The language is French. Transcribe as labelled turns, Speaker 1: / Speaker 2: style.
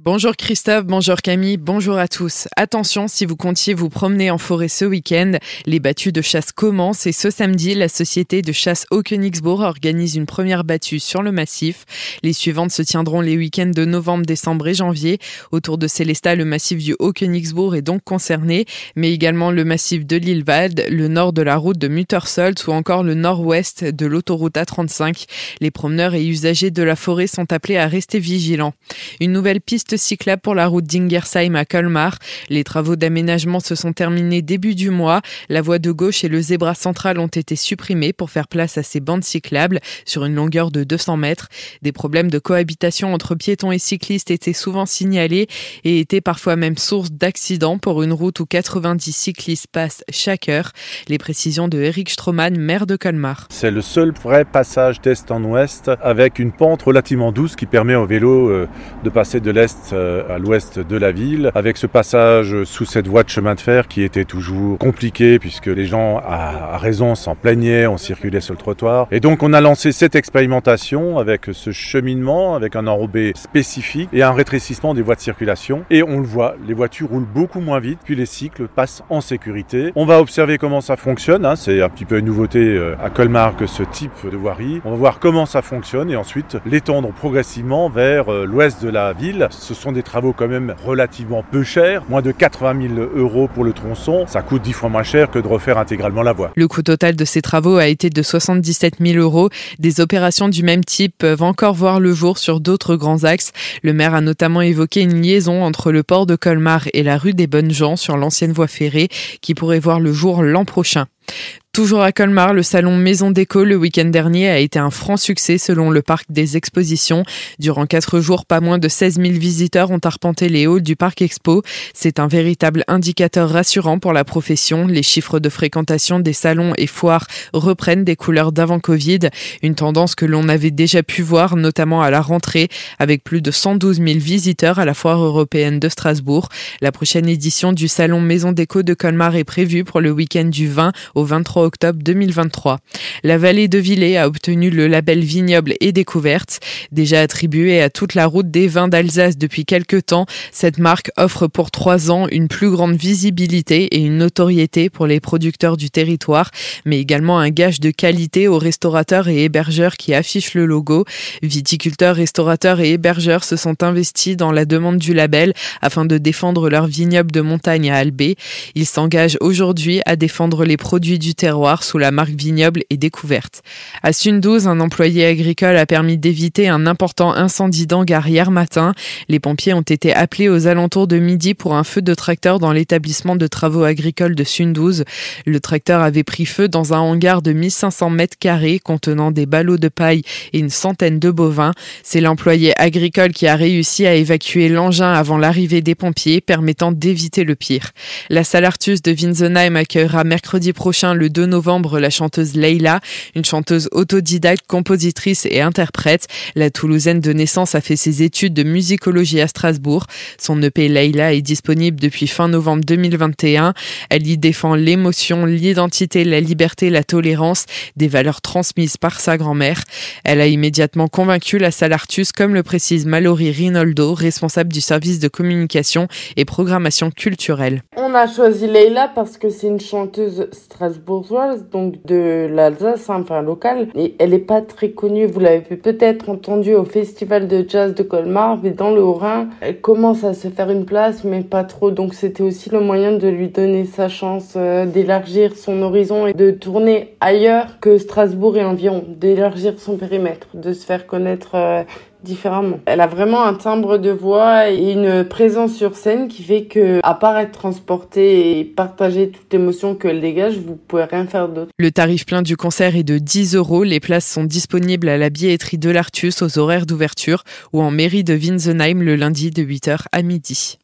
Speaker 1: Bonjour Christophe, bonjour Camille, bonjour à tous. Attention, si vous comptiez vous promener en forêt ce week-end, les battues de chasse commencent et ce samedi, la société de chasse Haut-Königsbourg organise une première battue sur le massif. Les suivantes se tiendront les week-ends de novembre, décembre et janvier. Autour de Célestat, le massif du Haut-Königsbourg est donc concerné, mais également le massif de l'Ilvald, le nord de la route de Muttersold ou encore le nord-ouest de l'autoroute A35. Les promeneurs et usagers de la forêt sont appelés à rester vigilants. Une nouvelle piste cyclable pour la route d'Ingersheim à Colmar. Les travaux d'aménagement se sont terminés début du mois. La voie de gauche et le zébra central ont été supprimés pour faire place à ces bandes cyclables sur une longueur de 200 mètres. Des problèmes de cohabitation entre piétons et cyclistes étaient souvent signalés et étaient parfois même source d'accidents pour une route où 90 cyclistes passent chaque heure. Les précisions de Eric Stroman, maire de Colmar.
Speaker 2: C'est le seul vrai passage d'est en ouest avec une pente relativement douce qui permet au vélo euh, de passer de l'est euh, à l'ouest de la ville, avec ce passage sous cette voie de chemin de fer qui était toujours compliqué puisque les gens, à raison, s'en plaignaient, on circulait sur le trottoir. Et donc on a lancé cette expérimentation avec ce cheminement, avec un enrobé spécifique et un rétrécissement des voies de circulation. Et on le voit, les voitures roulent beaucoup moins vite, puis les cycles passent en sécurité. On va observer comment ça fonctionne, hein. c'est un petit peu une nouveauté euh, à Colmar que ce type de voirie. On va voir comment ça fonctionne et ensuite l'étendre progressivement vers euh, l'ouest de la ville ce sont des travaux quand même relativement peu chers, moins de 80 000 euros pour le tronçon. Ça coûte 10 fois moins cher que de refaire intégralement la voie.
Speaker 1: Le coût total de ces travaux a été de 77 000 euros. Des opérations du même type peuvent encore voir le jour sur d'autres grands axes. Le maire a notamment évoqué une liaison entre le port de Colmar et la rue des Bonnes Gens sur l'ancienne voie ferrée qui pourrait voir le jour l'an prochain. Toujours à Colmar, le salon Maison Déco le week-end dernier a été un franc succès selon le parc des expositions. Durant quatre jours, pas moins de 16 000 visiteurs ont arpenté les halls du parc Expo. C'est un véritable indicateur rassurant pour la profession. Les chiffres de fréquentation des salons et foires reprennent des couleurs d'avant Covid, une tendance que l'on avait déjà pu voir notamment à la rentrée avec plus de 112 000 visiteurs à la foire européenne de Strasbourg. La prochaine édition du salon Maison Déco de Colmar est prévue pour le week-end du 20 au 23 octobre 2023. La vallée de Villers a obtenu le label vignoble et découverte. Déjà attribué à toute la route des vins d'Alsace depuis quelques temps, cette marque offre pour trois ans une plus grande visibilité et une notoriété pour les producteurs du territoire, mais également un gage de qualité aux restaurateurs et hébergeurs qui affichent le logo. Viticulteurs, restaurateurs et hébergeurs se sont investis dans la demande du label afin de défendre leur vignoble de montagne à Albé. Ils s'engagent aujourd'hui à défendre les produits du terroir sous la marque Vignoble et Découverte. À Sundouze, un employé agricole a permis d'éviter un important incendie d'hangar hier matin. Les pompiers ont été appelés aux alentours de midi pour un feu de tracteur dans l'établissement de travaux agricoles de Sundouze. Le tracteur avait pris feu dans un hangar de 1500 mètres carrés contenant des ballots de paille et une centaine de bovins. C'est l'employé agricole qui a réussi à évacuer l'engin avant l'arrivée des pompiers, permettant d'éviter le pire. La salle Artus de Winsenheim accueillera mercredi prochain le 2 novembre la chanteuse Leila, une chanteuse autodidacte, compositrice et interprète. La Toulousaine de naissance a fait ses études de musicologie à Strasbourg. Son EP Leila est disponible depuis fin novembre 2021. Elle y défend l'émotion, l'identité, la liberté, la tolérance, des valeurs transmises par sa grand-mère. Elle a immédiatement convaincu la salle Artus, comme le précise Mallory Rinaldo, responsable du service de communication et programmation culturelle.
Speaker 3: On a choisi Leila parce que c'est une chanteuse donc de l'Alsace, hein, enfin locale. Et elle est pas très connue, vous l'avez peut-être entendu au festival de jazz de Colmar, mais dans le Haut-Rhin, elle commence à se faire une place, mais pas trop. Donc c'était aussi le moyen de lui donner sa chance euh, d'élargir son horizon et de tourner ailleurs que Strasbourg et environ, d'élargir son périmètre, de se faire connaître euh, différemment. Elle a vraiment un timbre de voix et une présence sur scène qui fait que, à part être transportée et partager toute l'émotion qu'elle dégage, vous pouvez rien faire d'autre.
Speaker 1: Le tarif plein du concert est de 10 euros. Les places sont disponibles à la billetterie de l'Artus aux horaires d'ouverture ou en mairie de Winsenheim le lundi de 8h à midi.